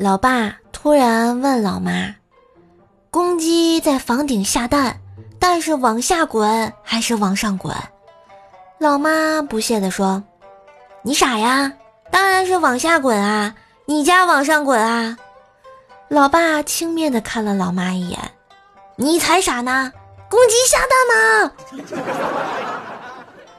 老爸突然问老妈，公鸡在房顶下蛋，但是往下滚还是往上滚？老妈不屑地说，你傻呀，当然是往下滚啊，你家往上滚啊。老爸轻蔑的看了老妈一眼，你才傻呢，公鸡下蛋吗？